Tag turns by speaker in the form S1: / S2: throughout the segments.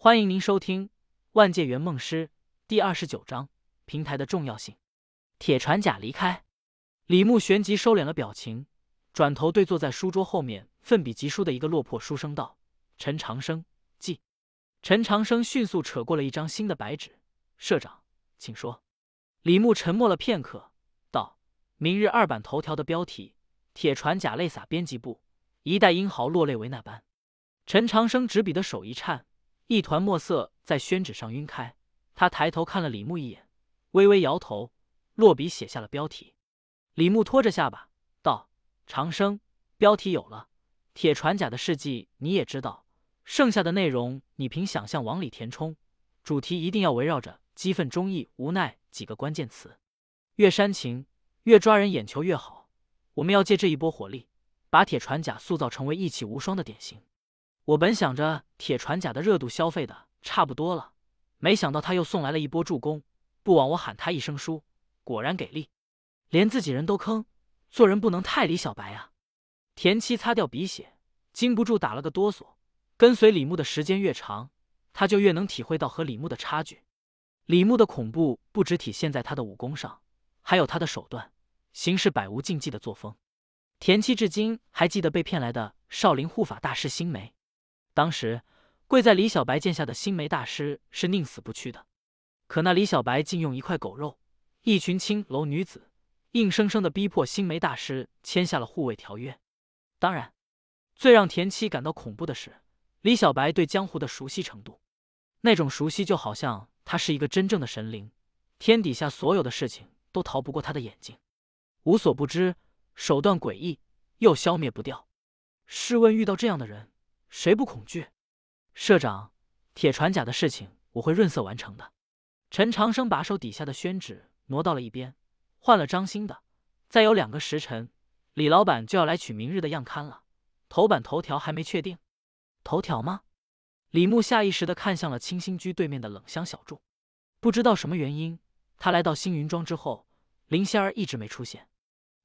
S1: 欢迎您收听《万界圆梦师》第二十九章：平台的重要性。铁船甲离开，李牧旋即收敛了表情，转头对坐在书桌后面奋笔疾书的一个落魄书生道：“陈长生，记。”陈长生迅速扯过了一张新的白纸：“社长，请说。”李牧沉默了片刻，道：“明日二版头条的标题：铁船甲泪洒编辑部，一代英豪落泪为那般。”陈长生执笔的手一颤。一团墨色在宣纸上晕开，他抬头看了李牧一眼，微微摇头，落笔写下了标题。李牧托着下巴道：“长生，标题有了，铁船甲的事迹你也知道，剩下的内容你凭想象往里填充，主题一定要围绕着激愤、忠义、无奈几个关键词，越煽情，越抓人眼球越好。我们要借这一波火力，把铁船甲塑造成为义气无双的典型。”我本想着铁船甲的热度消费的差不多了，没想到他又送来了一波助攻，不枉我喊他一声叔，果然给力，连自己人都坑，做人不能太李小白啊！田七擦掉鼻血，禁不住打了个哆嗦。跟随李牧的时间越长，他就越能体会到和李牧的差距。李牧的恐怖不只体现在他的武功上，还有他的手段，行事百无禁忌的作风。田七至今还记得被骗来的少林护法大师星梅。当时跪在李小白剑下的星梅大师是宁死不屈的，可那李小白竟用一块狗肉、一群青楼女子，硬生生的逼迫星梅大师签下了护卫条约。当然，最让田七感到恐怖的是李小白对江湖的熟悉程度，那种熟悉就好像他是一个真正的神灵，天底下所有的事情都逃不过他的眼睛，无所不知，手段诡异又消灭不掉。试问遇到这样的人？谁不恐惧？社长，铁船甲的事情我会润色完成的。陈长生把手底下的宣纸挪到了一边，换了张新的。再有两个时辰，李老板就要来取明日的样刊了。头版头条还没确定。头条吗？李牧下意识的看向了清新居对面的冷香小筑。不知道什么原因，他来到星云庄之后，林仙儿一直没出现，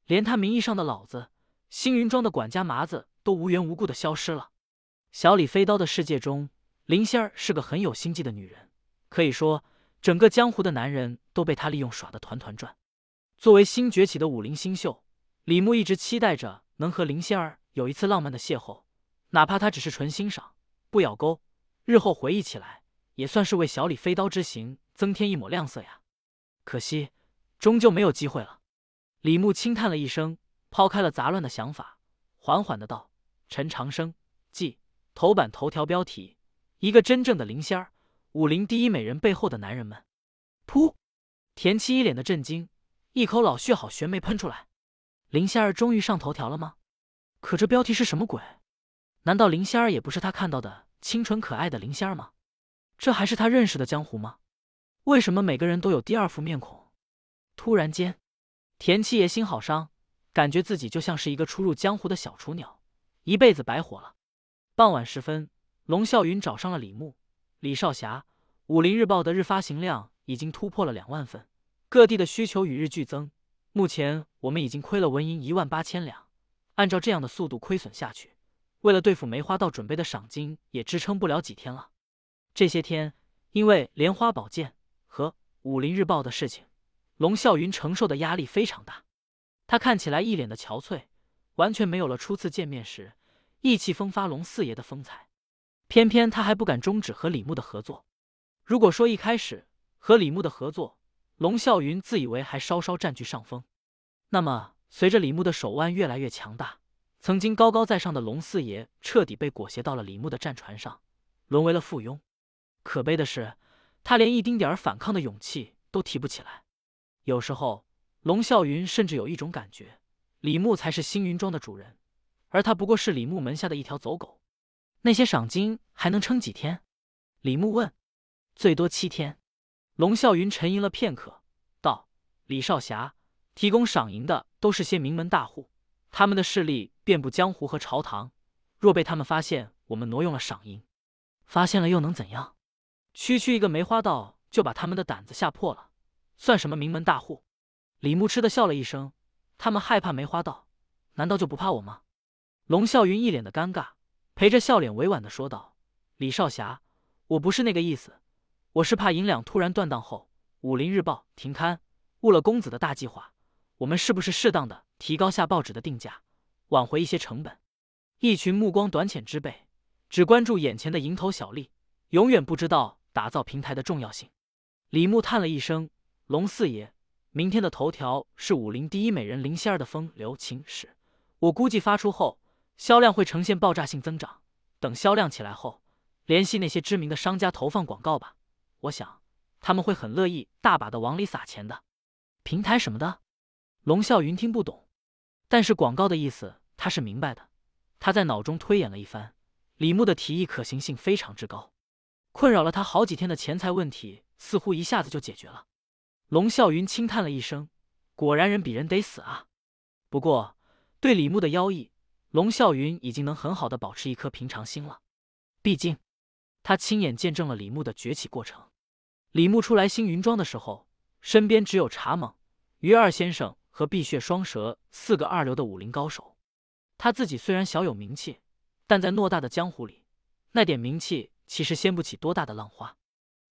S1: 连他名义上的老子星云庄的管家麻子都无缘无故的消失了。小李飞刀的世界中，林仙儿是个很有心计的女人，可以说整个江湖的男人都被她利用耍得团团转。作为新崛起的武林新秀，李牧一直期待着能和林仙儿有一次浪漫的邂逅，哪怕他只是纯欣赏，不咬钩，日后回忆起来也算是为小李飞刀之行增添一抹亮色呀。可惜，终究没有机会了。李牧轻叹了一声，抛开了杂乱的想法，缓缓的道：“陈长生，记。”头版头条标题：一个真正的灵仙儿，武林第一美人背后的男人们。噗！田七一脸的震惊，一口老血好悬没喷出来。林仙儿终于上头条了吗？可这标题是什么鬼？难道林仙儿也不是他看到的清纯可爱的林仙儿吗？这还是他认识的江湖吗？为什么每个人都有第二副面孔？突然间，田七爷心好伤，感觉自己就像是一个初入江湖的小雏鸟，一辈子白活了。傍晚时分，龙啸云找上了李牧、李少侠。武林日报的日发行量已经突破了两万份，各地的需求与日俱增。目前我们已经亏了纹银一万八千两，按照这样的速度亏损下去，为了对付梅花道准备的赏金也支撑不了几天了。这些天，因为莲花宝剑和武林日报的事情，龙啸云承受的压力非常大。他看起来一脸的憔悴，完全没有了初次见面时。意气风发龙四爷的风采，偏偏他还不敢终止和李牧的合作。如果说一开始和李牧的合作，龙啸云自以为还稍稍占据上风，那么随着李牧的手腕越来越强大，曾经高高在上的龙四爷彻底被裹挟到了李牧的战船上，沦为了附庸。可悲的是，他连一丁点儿反抗的勇气都提不起来。有时候，龙啸云甚至有一种感觉，李牧才是星云庄的主人。而他不过是李牧门下的一条走狗，那些赏金还能撑几天？李牧问。最多七天。龙啸云沉吟了片刻，道：“李少侠，提供赏银的都是些名门大户，他们的势力遍布江湖和朝堂。若被他们发现我们挪用了赏银，发现了又能怎样？区区一个梅花道就把他们的胆子吓破了，算什么名门大户？”李牧嗤的笑了一声：“他们害怕梅花道，难道就不怕我吗？”龙啸云一脸的尴尬，陪着笑脸委婉的说道：“李少侠，我不是那个意思，我是怕银两突然断档后，武林日报停刊，误了公子的大计划。我们是不是适当的提高下报纸的定价，挽回一些成本？一群目光短浅之辈，只关注眼前的蝇头小利，永远不知道打造平台的重要性。李牧叹了一声：“龙四爷，明天的头条是武林第一美人林仙儿的风流情史，我估计发出后，销量会呈现爆炸性增长。等销量起来后，联系那些知名的商家投放广告吧，我想他们会很乐意大把的往里撒钱的。平台什么的。”龙啸云听不懂，但是广告的意思他是明白的。他在脑中推演了一番，李牧的提议可行性非常之高，困扰了他好几天的钱财问题似乎一下子就解决了。龙啸云轻叹了一声，果然人比人得死啊。不过对李牧的邀议，龙啸云已经能很好的保持一颗平常心了。毕竟他亲眼见证了李牧的崛起过程。李牧出来星云庄的时候，身边只有茶猛、于二先生。和碧血双蛇四个二流的武林高手，他自己虽然小有名气，但在偌大的江湖里，那点名气其实掀不起多大的浪花。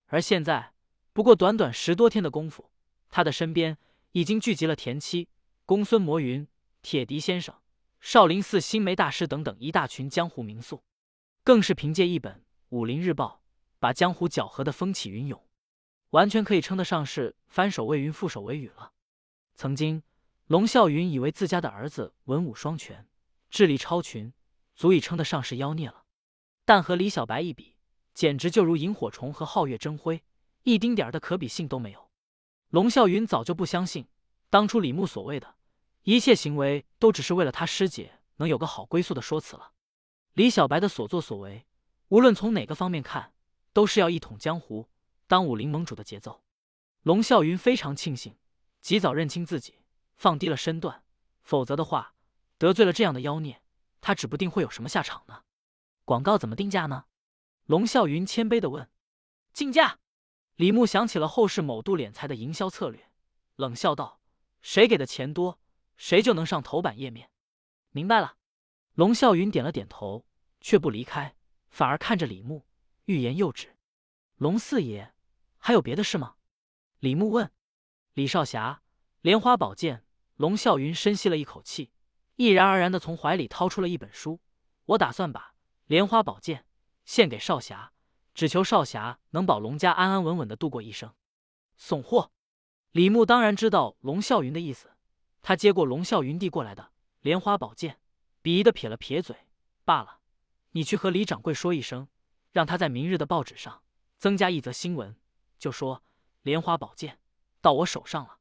S1: 而现在，不过短短十多天的功夫，他的身边已经聚集了田七、公孙魔云、铁笛先生、少林寺新梅大师等等一大群江湖名宿，更是凭借一本《武林日报》，把江湖搅和的风起云涌，完全可以称得上是翻手为云，覆手为雨了。曾经。龙啸云以为自家的儿子文武双全，智力超群，足以称得上是妖孽了。但和李小白一比，简直就如萤火虫和皓月争辉，一丁点儿的可比性都没有。龙啸云早就不相信，当初李牧所谓的一切行为，都只是为了他师姐能有个好归宿的说辞了。李小白的所作所为，无论从哪个方面看，都是要一统江湖、当武林盟主的节奏。龙啸云非常庆幸，及早认清自己。放低了身段，否则的话，得罪了这样的妖孽，他指不定会有什么下场呢。广告怎么定价呢？龙啸云谦卑的问。竞价。李牧想起了后世某度敛财的营销策略，冷笑道：“谁给的钱多，谁就能上头版页面。”明白了。龙啸云点了点头，却不离开，反而看着李牧，欲言又止。龙四爷，还有别的事吗？李牧问。李少侠，莲花宝剑。龙啸云深吸了一口气，毅然而然的从怀里掏出了一本书。我打算把莲花宝剑献给少侠，只求少侠能保龙家安安稳稳的度过一生。送货。李牧当然知道龙啸云的意思，他接过龙啸云递过来的莲花宝剑，鄙夷的撇了撇嘴：“罢了，你去和李掌柜说一声，让他在明日的报纸上增加一则新闻，就说莲花宝剑到我手上了。”